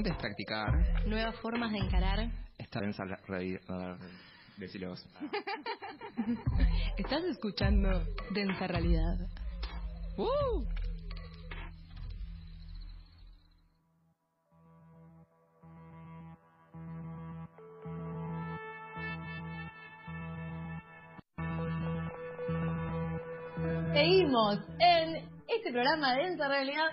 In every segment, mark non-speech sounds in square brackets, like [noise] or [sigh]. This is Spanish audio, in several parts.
practicar. Nuevas formas de encarar. Esta densa realidad. Decilos. [laughs] Estás escuchando Densa Realidad. ¡Uh! Seguimos en este programa de Densa Realidad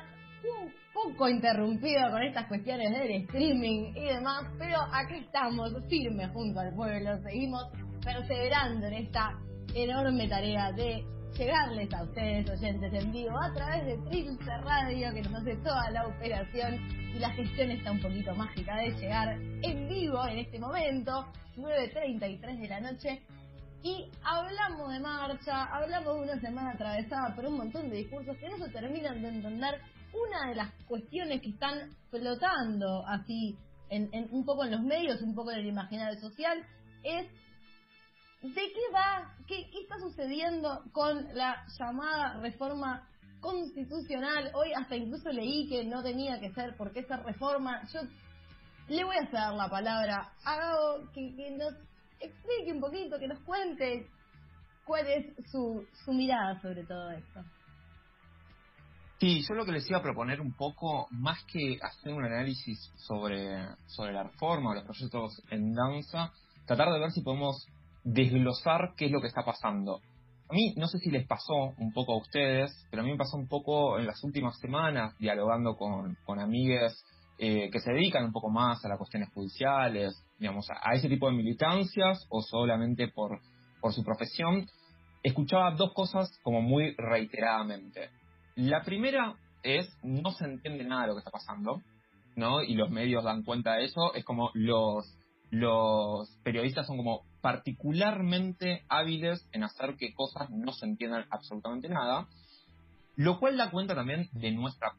poco interrumpido con estas cuestiones del streaming y demás, pero aquí estamos firmes junto al pueblo, seguimos perseverando en esta enorme tarea de llegarles a ustedes oyentes en vivo a través de Trilce Radio que nos hace toda la operación y la gestión está un poquito mágica de llegar en vivo en este momento, 9.33 de la noche y hablamos de marcha, hablamos de una semana atravesada por un montón de discursos que no se terminan de entender. Una de las cuestiones que están flotando así, en, un poco en los medios, un poco en el imaginario social, es de qué va, qué, está sucediendo con la llamada reforma constitucional. Hoy hasta incluso leí que no tenía que ser porque esa reforma, yo le voy a hacer la palabra a que, que nos explique un poquito, que nos cuente cuál es su, su mirada sobre todo esto. Sí, yo lo que les iba a proponer un poco, más que hacer un análisis sobre, sobre la reforma o los proyectos en danza, tratar de ver si podemos desglosar qué es lo que está pasando. A mí, no sé si les pasó un poco a ustedes, pero a mí me pasó un poco en las últimas semanas, dialogando con, con amigues eh, que se dedican un poco más a las cuestiones judiciales, digamos, a, ese tipo de militancias o solamente por, por su profesión, escuchaba dos cosas como muy reiteradamente. La primera es, no se entiende nada de lo que está pasando, ¿no? Y los medios dan cuenta de eso, es como los, los periodistas son como particularmente hábiles en hacer que cosas no se entiendan absolutamente nada, lo cual da cuenta también de nuestra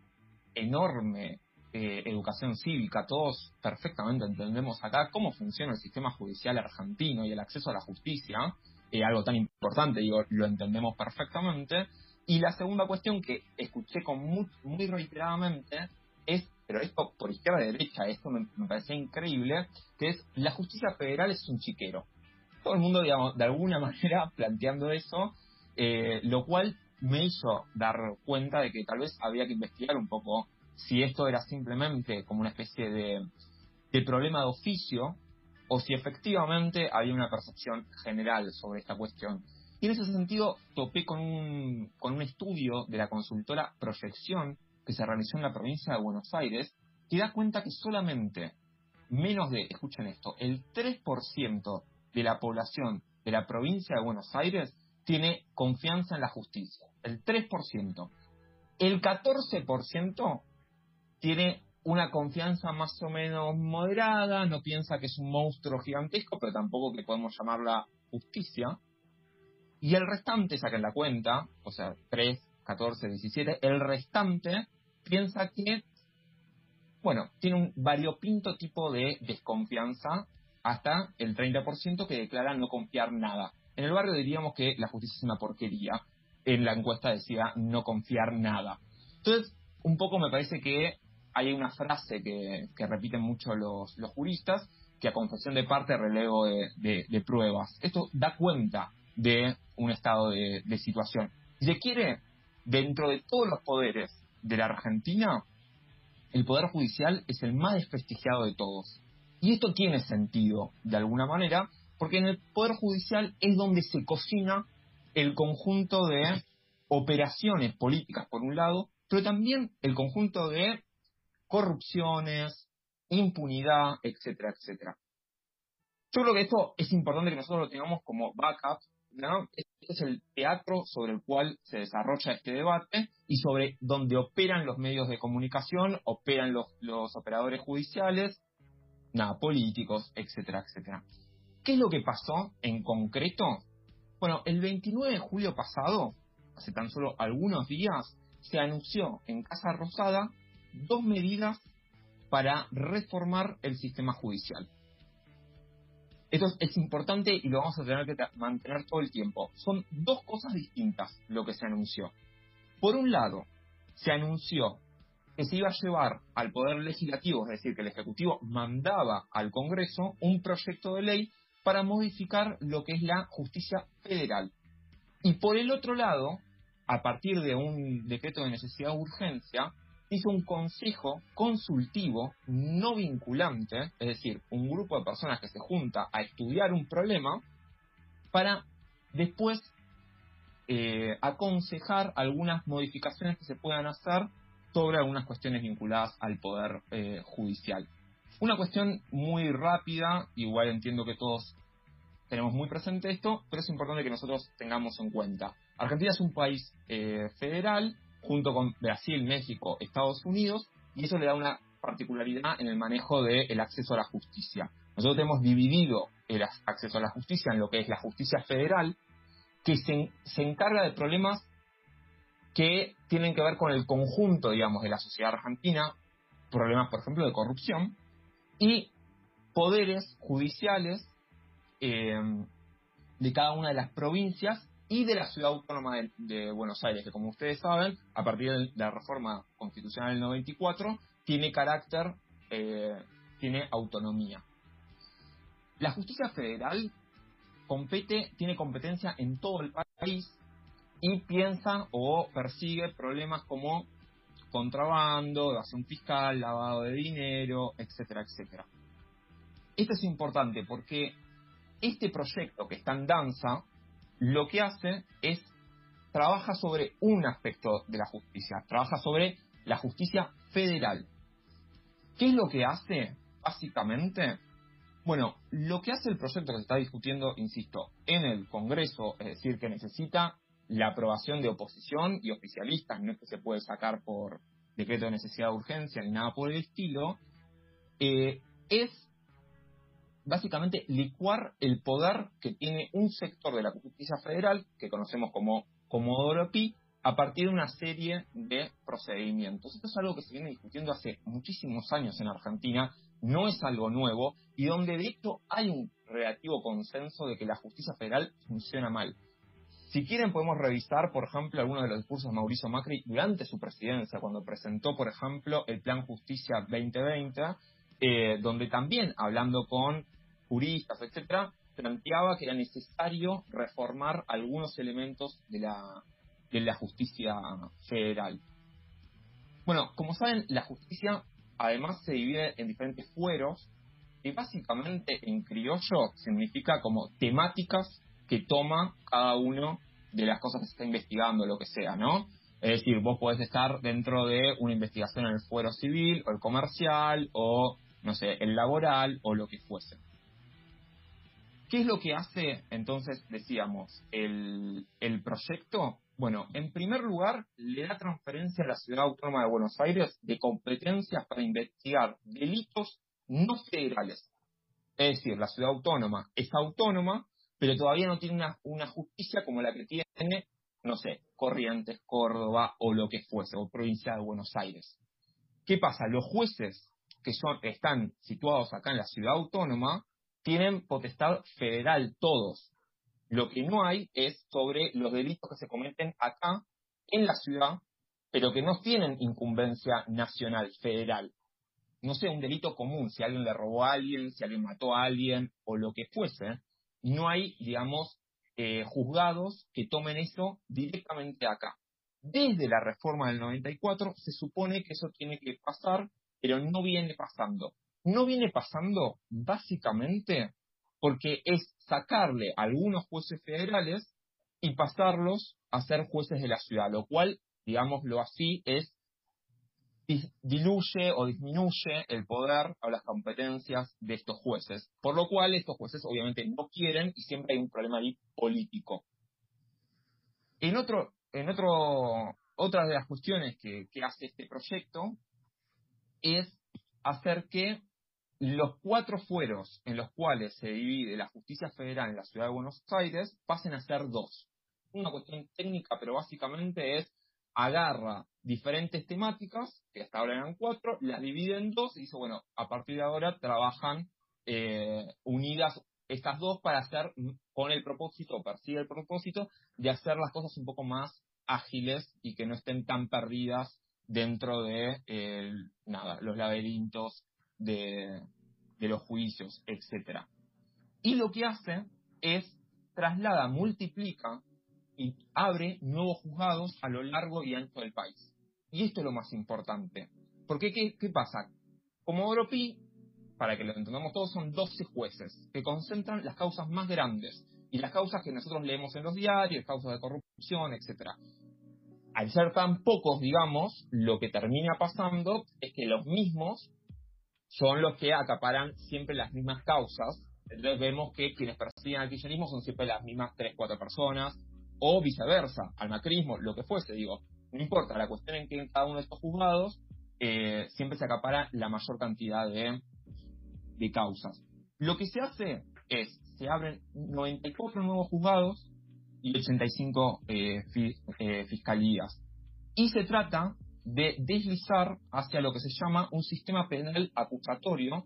enorme eh, educación cívica, todos perfectamente entendemos acá cómo funciona el sistema judicial argentino y el acceso a la justicia, eh, algo tan importante, digo, lo entendemos perfectamente. Y la segunda cuestión que escuché con muy, muy reiteradamente es, pero esto por izquierda y derecha, esto me, parece increíble, que es la justicia federal es un chiquero. Todo el mundo, digamos, de alguna [laughs] manera planteando eso, eh, lo cual me hizo dar cuenta de que tal vez había que investigar un poco si esto era simplemente como una especie de, problema de oficio o si efectivamente había una percepción general sobre esta cuestión. Y en ese sentido topé con un, con un estudio de la consultora Proyección que se realizó en la provincia de Buenos Aires, que da cuenta que solamente menos de, escuchen esto, el 3% de la población de la provincia de Buenos Aires tiene confianza en la justicia. El 3%. El 14% tiene una confianza más o menos moderada, no piensa que es un monstruo gigantesco, pero tampoco que podemos llamarla justicia. Y el restante, saquen la cuenta, o sea, 3, 14, 17, el restante piensa que, bueno, tiene un variopinto tipo de desconfianza hasta el 30% que declara no confiar nada. En el barrio diríamos que la justicia es una porquería. En la encuesta decía no confiar nada. Entonces, un poco me parece que hay una frase que, repiten mucho los, juristas, que a confesión de parte relevo de, pruebas. Esto da cuenta de un estado de, situación. Si se quiere, dentro de todos los poderes de la Argentina, el Poder Judicial es el más desprestigiado de todos. Y esto tiene sentido, de alguna manera, porque en el Poder Judicial es donde se cocina el conjunto de operaciones políticas, por un lado, pero también el conjunto de corrupciones, impunidad, etcétera, etcétera. Yo creo que esto es importante que nosotros lo tengamos como backup, ¿no? Este es el teatro sobre el cual se desarrolla este debate y sobre donde operan los medios de comunicación, operan los, operadores judiciales, nada, políticos, etcétera, etcétera. ¿Qué es lo que pasó en concreto? Bueno, el 29 de julio pasado, hace tan solo algunos días, se anunció en Casa Rosada dos medidas para reformar el sistema judicial. Esto es importante y lo vamos a tener que mantener todo el tiempo. Son dos cosas distintas lo que se anunció. Por un lado, se anunció que se iba a llevar al Poder Legislativo, es decir, que el Ejecutivo mandaba al Congreso un proyecto de ley para modificar lo que es la justicia federal. Y por el otro lado, a partir de un decreto de necesidad de urgencia, hizo un consejo consultivo no vinculante, es decir, un grupo de personas que se junta a estudiar un problema para después eh, aconsejar algunas modificaciones que se puedan hacer sobre algunas cuestiones vinculadas al poder eh, judicial. Una cuestión muy rápida, igual entiendo que todos tenemos muy presente esto, pero es importante que nosotros tengamos en cuenta. Argentina es un país eh, federal, junto con Brasil, México, Estados Unidos, y eso le da una particularidad en el manejo del acceso a la justicia. Nosotros hemos dividido el acceso a la justicia en lo que es la justicia federal, que se, se encarga de problemas que tienen que ver con el conjunto, digamos, de la sociedad argentina, problemas, por ejemplo, de corrupción, y poderes judiciales eh, de cada una de las provincias y de la ciudad autónoma de, Buenos Aires, que como ustedes saben, a partir de la reforma constitucional del 94, tiene carácter, eh, tiene autonomía. La justicia federal compete, tiene competencia en todo el país y piensa o persigue problemas como contrabando, evasión fiscal, lavado de dinero, etcétera, etcétera. Esto es importante porque este proyecto que está en danza lo que hace es trabaja sobre un aspecto de la justicia, trabaja sobre la justicia federal. ¿Qué es lo que hace, básicamente? Bueno, lo que hace el proyecto que se está discutiendo, insisto, en el Congreso, es decir, que necesita la aprobación de oposición y oficialistas, no es que se puede sacar por decreto de necesidad de urgencia ni nada por el estilo, eh, es básicamente licuar el poder que tiene un sector de la justicia federal, que conocemos como Comodoro Pi, a partir de una serie de procedimientos. Esto es algo que se viene discutiendo hace muchísimos años en Argentina, no es algo nuevo, y donde de hecho hay un relativo consenso de que la justicia federal funciona mal. Si quieren podemos revisar, por ejemplo, algunos de los discursos de Mauricio Macri durante su presidencia, cuando presentó, por ejemplo, el Plan Justicia 2020, eh, donde también, hablando con juristas, etcétera, planteaba que era necesario reformar algunos elementos de la, de la justicia federal. Bueno, como saben, la justicia además se divide en diferentes fueros, y básicamente en criollo significa como temáticas que toma cada uno de las cosas que se está investigando, lo que sea, ¿no? Es decir, vos podés estar dentro de una investigación en el fuero civil, o el comercial, o, no sé, el laboral, o lo que fuese. ¿Qué es lo que hace, entonces, decíamos, el, proyecto? Bueno, en primer lugar, le da transferencia a la Ciudad Autónoma de Buenos Aires de competencias para investigar delitos no federales. Es decir, la Ciudad Autónoma es autónoma, pero todavía no tiene una, una justicia como la que tiene, no sé, Corrientes, Córdoba o lo que fuese, o provincia de Buenos Aires. ¿Qué pasa? Los jueces que son, están situados acá en la Ciudad Autónoma tienen potestad federal todos. Lo que no hay es sobre los delitos que se cometen acá en la ciudad, pero que no tienen incumbencia nacional, federal. No sé, un delito común, si alguien le robó a alguien, si alguien mató a alguien o lo que fuese, no hay, digamos, eh, juzgados que tomen eso directamente acá. Desde la reforma del 94 se supone que eso tiene que pasar, pero no viene pasando no viene pasando básicamente porque es sacarle algunos jueces federales y pasarlos a ser jueces de la ciudad, lo cual, digámoslo así, es diluye o disminuye el poder o las competencias de estos jueces, por lo cual estos jueces obviamente no quieren y siempre hay un problema ahí político. En otro, en otro, otra de las cuestiones que hace este proyecto es hacer que los cuatro fueros en los cuales se divide la justicia federal en la ciudad de Buenos Aires pasen a ser dos. Una cuestión técnica, pero básicamente es agarra diferentes temáticas, que hasta ahora eran cuatro, las divide en dos y dice, bueno, a partir de ahora trabajan eh, unidas estas dos para hacer con el propósito, persigue el propósito de hacer las cosas un poco más ágiles y que no estén tan perdidas dentro de nada, los laberintos de, de los juicios, etcétera. Y lo que hace es traslada, multiplica y abre nuevos juzgados a lo largo y ancho del país. Y esto es lo más importante. Porque, ¿qué, qué pasa? Como Europi, para que lo entendamos todos, son 12 jueces que concentran las causas más grandes y las causas que nosotros leemos en los diarios, causas de corrupción, etcétera. Al ser tan pocos, digamos, lo que termina pasando es que los mismos son los que acaparan siempre las mismas causas. Entonces vemos que quienes persiguen al kirchnerismo son siempre las mismas 3, 4 personas, o viceversa, al macrismo, lo que fuese, digo. No importa, la cuestión es que en cada uno de estos juzgados eh, siempre se acapara la mayor cantidad de, de causas. Lo que se hace es, se abren 94 nuevos juzgados y 85 eh, eh, fiscalías. Y se trata de deslizar hacia lo que se llama un sistema penal acusatorio,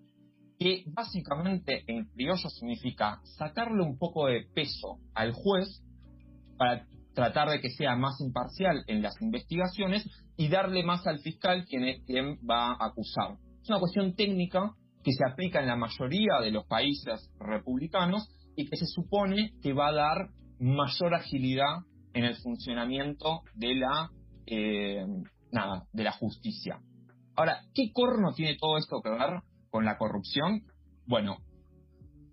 que básicamente en criollo significa sacarle un poco de peso al juez para tratar de que sea más imparcial en las investigaciones y darle más al fiscal quien va a acusar. Es una cuestión técnica que se aplica en la mayoría de los países republicanos y que se supone que va a dar mayor agilidad en el funcionamiento de la eh, nada, de la justicia. Ahora, ¿qué corno tiene todo esto que ver con la corrupción? Bueno,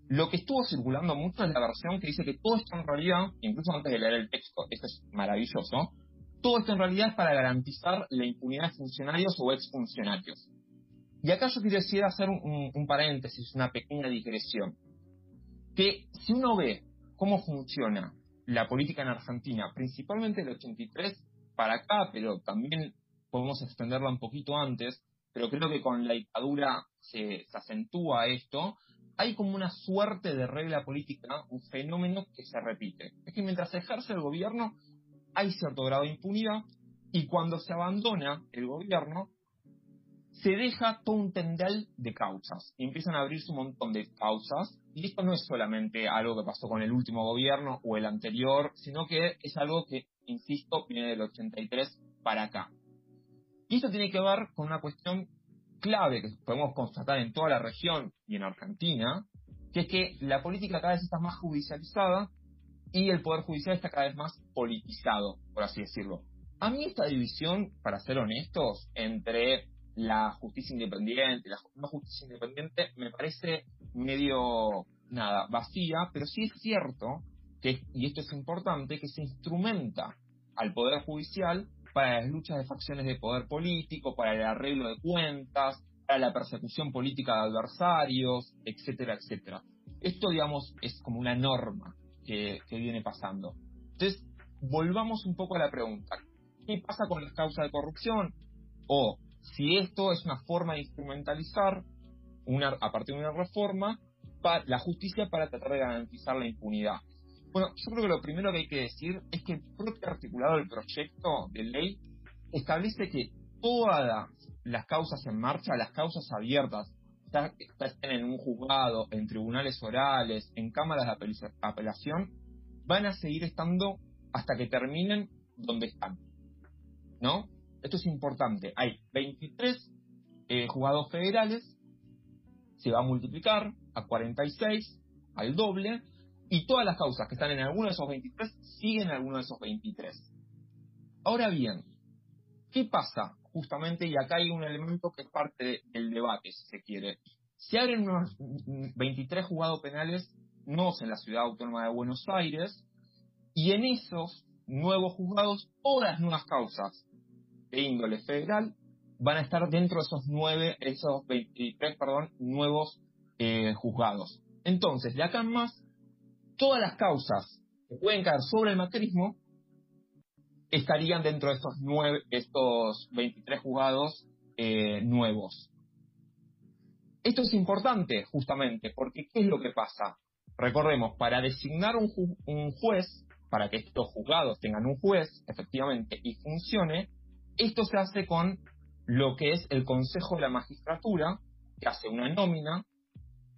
lo que estuvo circulando mucho es la versión que dice que todo esto en realidad, incluso antes de leer el texto, esto es maravilloso, todo esto en realidad es para garantizar la impunidad de funcionarios o exfuncionarios. Y acá yo quiero hacer un, un paréntesis, una pequeña digresión. Que si uno ve cómo funciona la política en Argentina, principalmente el 83 para acá, pero también podemos extenderla un poquito antes, pero creo que con la dictadura se, acentúa esto, hay como una suerte de regla política, un fenómeno que se repite. Es que mientras se ejerce el gobierno hay cierto grado de impunidad y cuando se abandona el gobierno se deja todo un tendal de causas y empiezan a abrirse un montón de causas y esto no es solamente algo que pasó con el último gobierno o el anterior, sino que es algo que, insisto, viene del 83 para acá. Y esto tiene que ver con una cuestión clave que podemos constatar en toda la región y en Argentina, que es que la política cada vez está más judicializada y el poder judicial está cada vez más politizado, por así decirlo. A mí esta división, para ser honestos, entre la justicia independiente y la justicia independiente me parece medio, nada, vacía, pero sí es cierto que, y esto es importante, que se instrumenta al Poder Judicial para las luchas de facciones de poder político, para el arreglo de cuentas, para la persecución política de adversarios, etcétera, etcétera. Esto, digamos, es como una norma que, viene pasando. Entonces, volvamos un poco a la pregunta. ¿Qué pasa con las causas de corrupción? O si esto es una forma de instrumentalizar una, a partir de una reforma para la justicia para tratar de garantizar la impunidad. Bueno, yo creo que lo primero que hay que decir es que el propio articulado del proyecto de ley establece que todas las causas en marcha, las causas abiertas, estén en un juzgado, en tribunales orales, en cámaras de apelación, van a seguir estando hasta que terminen donde están. ¿No? Esto es importante. Hay 23 eh, juzgados federales, se va a multiplicar a 46, al doble, y todas las causas que están en alguno de esos 23 siguen en alguno de esos 23. Ahora bien, ¿qué pasa? Justamente, y acá hay un elemento que es parte del debate, si se quiere. Se abren unos 23 juzgados penales nuevos en la ciudad autónoma de Buenos Aires, y en esos nuevos juzgados, todas las nuevas causas de índole federal van a estar dentro de esos nueve, esos 23, perdón, nuevos eh, juzgados. Entonces, de acá en más, todas las causas que pueden caer sobre el macrismo estarían dentro de estos, nueve, estos 23 juzgados eh, nuevos. Esto es importante justamente porque ¿qué es lo que pasa? Recordemos, para designar un juez, para que estos juzgados tengan un juez, efectivamente, y funcione, esto se hace con lo que es el Consejo de la Magistratura, que hace una nómina,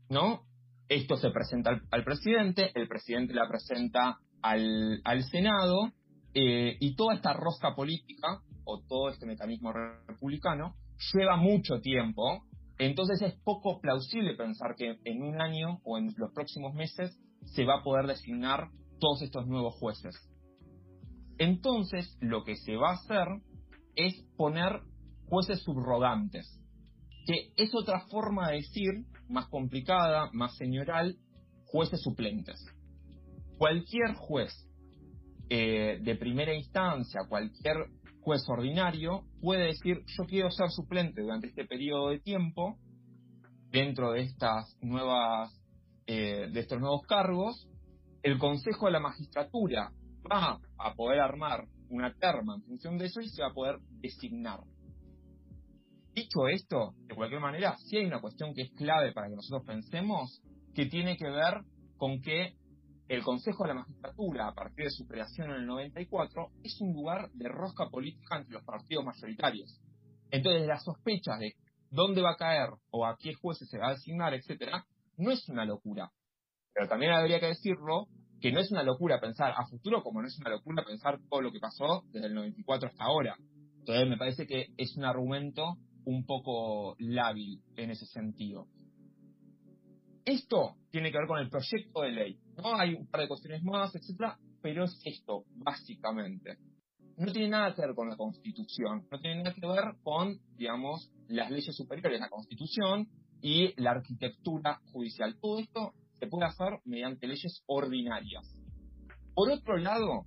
¿no? Esto se presenta al, presidente, el presidente la presenta al, Senado, eh, y toda esta rosca política o todo este mecanismo republicano lleva mucho tiempo, entonces es poco plausible pensar que en un año o en los próximos meses se va a poder designar todos estos nuevos jueces. Entonces, lo que se va a hacer es poner jueces subrogantes, que es otra forma de decir, más complicada, más señoral, jueces suplentes. Cualquier juez eh, de primera instancia, cualquier juez ordinario, puede decir, yo quiero ser suplente durante este periodo de tiempo, dentro de estas nuevas, eh, de estos nuevos cargos, el Consejo de la Magistratura va a poder armar una terma en función de eso y se va a poder designar. Dicho esto, de cualquier manera, sí hay una cuestión que es clave para que nosotros pensemos, que tiene que ver con que el Consejo de la Magistratura, a partir de su creación en el 94, es un lugar de rosca política entre los partidos mayoritarios. Entonces, las sospechas de dónde va a caer o a qué jueces se va a designar, etcétera, no es una locura. Pero también habría que decirlo que no es una locura pensar a futuro como no es una locura pensar todo lo que pasó desde el 94 hasta ahora. Entonces me parece que es un argumento un poco lábil en ese sentido. Esto tiene que ver con el proyecto de ley. ¿no? Hay un par de cuestiones más, etcétera, pero es esto, básicamente. No tiene nada que ver con la Constitución, no tiene nada que ver con, digamos, las leyes superiores, la Constitución y la arquitectura judicial. Todo esto se puede hacer mediante leyes ordinarias. Por otro lado,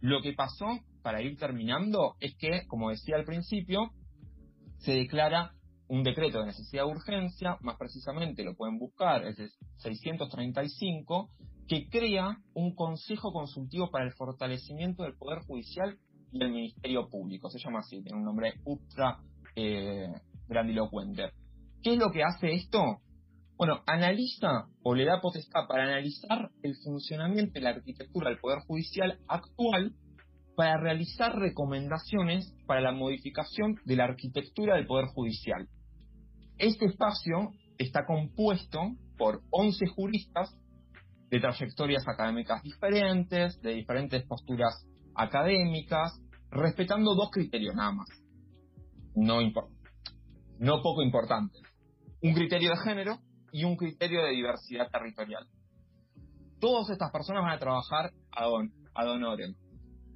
lo que pasó, para ir terminando, es que, como decía al principio, se declara un decreto de necesidad de urgencia, más precisamente lo pueden buscar, es el 635, que crea un Consejo Consultivo para el Fortalecimiento del Poder Judicial y del Ministerio Público. Se llama así, tiene un nombre ultra eh, grandilocuente. ¿Qué es lo que hace esto? Bueno, analiza o le da potestad para analizar el funcionamiento de la arquitectura del Poder Judicial actual para realizar recomendaciones para la modificación de la arquitectura del Poder Judicial. Este espacio está compuesto por 11 juristas de trayectorias académicas diferentes, de diferentes posturas académicas, respetando dos criterios nada más, no, poco importantes. Un criterio de género y un criterio de diversidad territorial. Todas estas personas van a trabajar a don, a don Oren.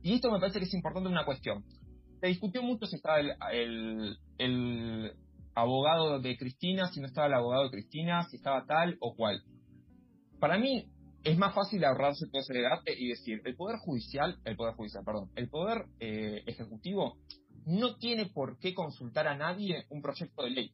Y esto me parece que es importante una cuestión. Se discutió mucho si estaba el, el abogado de Cristina, si no estaba el abogado de Cristina, si estaba tal o cual. Para mí es más fácil ahorrarse todo ese debate y decir, el poder judicial, el poder judicial, perdón, el poder eh, ejecutivo no tiene por qué consultar a nadie un proyecto de ley.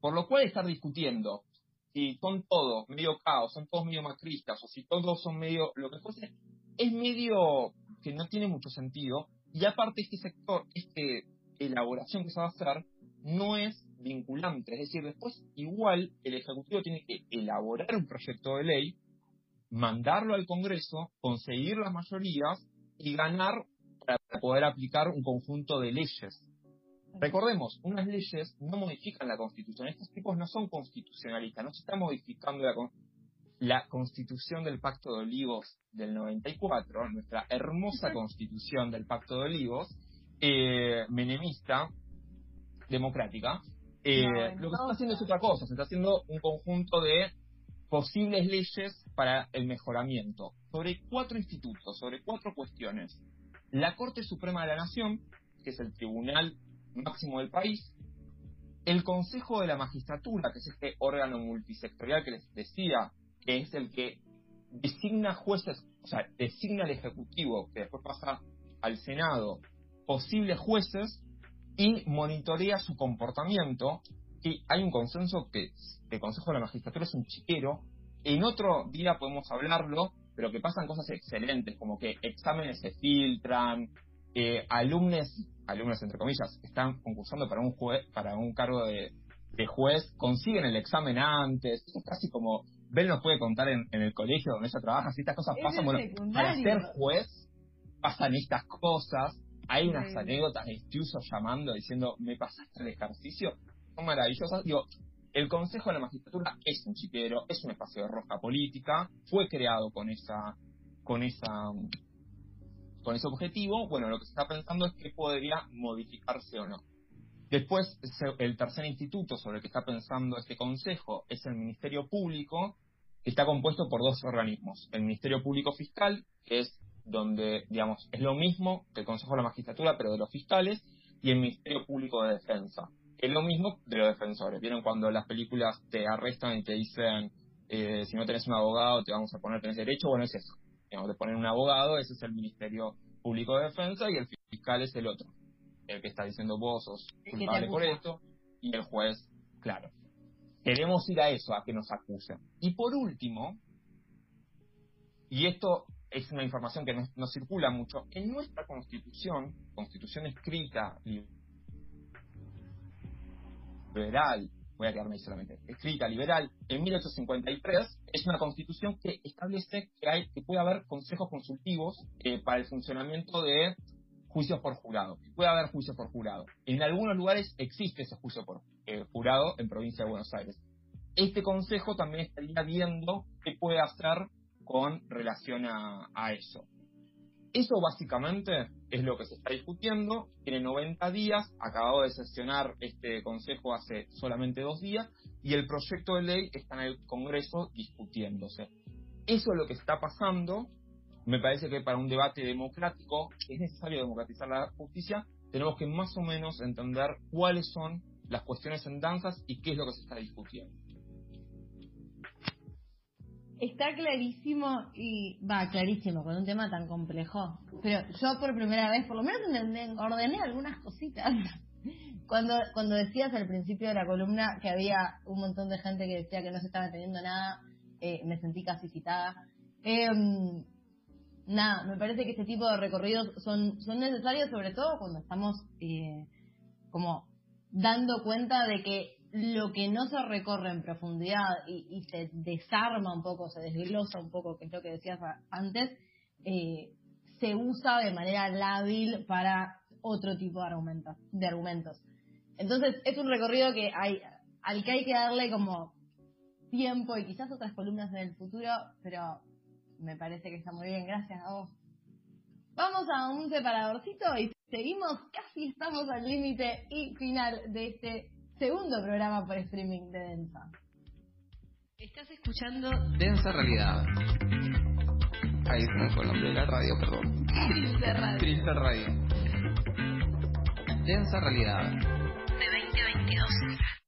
Por lo cual estar discutiendo si son todos medio caos, son todos medio macristas, o si todos son medio lo que fuese, es medio que no tiene mucho sentido. Y aparte este sector, esta elaboración que se va a hacer, no es vinculante. Es decir, después igual el Ejecutivo tiene que elaborar un proyecto de ley, mandarlo al Congreso, conseguir las mayorías y ganar para poder aplicar un conjunto de leyes. Recordemos, unas leyes no modifican la Constitución. Estos tipos no son constitucionalistas, no se está modificando la, la Constitución del Pacto de Olivos del 94, nuestra hermosa Constitución del Pacto de Olivos, eh, menemista, democrática, eh, lo que se está haciendo es otra cosa, se está haciendo un conjunto de posibles leyes para el mejoramiento sobre cuatro institutos, sobre cuatro cuestiones. La Corte Suprema de la Nación, que es el tribunal máximo del país, el Consejo de la Magistratura, que es este órgano multisectorial que les decía, que es el que designa jueces, o sea, designa al Ejecutivo, que después pasa al Senado, posibles jueces, y monitorea su comportamiento. Y hay un consenso que el Consejo de la Magistratura es un chiquero. En otro día podemos hablarlo, pero que pasan cosas excelentes, como que exámenes se filtran, eh, alumnos, alumnos entre comillas, están concursando para un juez, para un cargo de, juez, consiguen el examen antes, es casi como Bel nos puede contar en, el colegio donde ella trabaja, si estas cosas pasan, bueno, para ser juez pasan estas cosas, hay unas anécdotas de Estiuso llamando diciendo, me pasaste el ejercicio, son maravillosas. Digo, el Consejo de la Magistratura es un chiquero, es un espacio de roja política, fue creado con esa, con esa, con ese objetivo, bueno, lo que se está pensando es que podría modificarse o no. Después, el tercer instituto sobre el que está pensando este consejo es el Ministerio Público, que está compuesto por dos organismos. El Ministerio Público Fiscal, que es donde, digamos, es lo mismo que el Consejo de la Magistratura, pero de los fiscales, y el Ministerio Público de Defensa, que es lo mismo de los defensores. ¿Vieron cuando las películas te arrestan y te dicen, eh, si no tenés un abogado, te vamos a poner, tenés derecho? Bueno, es eso. Digamos, te ponen un abogado, ese es el Ministerio Público de Defensa, y el fiscal es el otro. El que está diciendo vos sos culpable por esto, y el juez, claro. Queremos ir a eso, a que nos acusen. Y por último, y esto es una información que no, circula mucho, en nuestra constitución, constitución escrita, liberal, voy a quedarme ahí solamente, escrita liberal, en 1853, es una constitución que establece que, hay, que puede haber consejos consultivos eh, para el funcionamiento de juicios por jurado. Puede haber juicios por jurado. En algunos lugares existe ese juicio por eh, jurado en provincia de Buenos Aires. Este consejo también estaría viendo qué puede hacer con relación a, eso. Eso básicamente es lo que se está discutiendo. Tiene 90 días, acabado de sesionar este consejo hace solamente dos días y el proyecto de ley está en el Congreso discutiéndose. Eso es lo que está pasando me parece que para un debate democrático es necesario democratizar la justicia, tenemos que más o menos entender cuáles son las cuestiones en danzas y qué es lo que se está discutiendo. Está clarísimo y va clarísimo con un tema tan complejo. Pero yo por primera vez, por lo menos ordené algunas cositas. [laughs] Cuando cuando decías al principio de la columna que había un montón de gente que decía que no se estaba entendiendo nada, eh, me sentí casi citada. Eh, nada, me parece que este tipo de recorridos son, son necesarios sobre todo cuando estamos eh, como dando cuenta de que lo que no se recorre en profundidad y, se desarma un poco, se desglosa un poco, que es lo que decías antes, eh, se usa de manera lábil para otro tipo de argumentos. De argumentos. Entonces, es un recorrido que hay, al que hay que darle como tiempo y quizás otras columnas en el futuro, pero me parece que está muy bien, gracias a vos. Vamos a un separadorcito y seguimos, casi estamos al límite y final de este segundo programa por streaming de Densa. Estás escuchando Densa Realidad. Ahí en Colombia la radio, perdón. Trilce Radio. Trilce Radio. Densa Realidad. De 2022.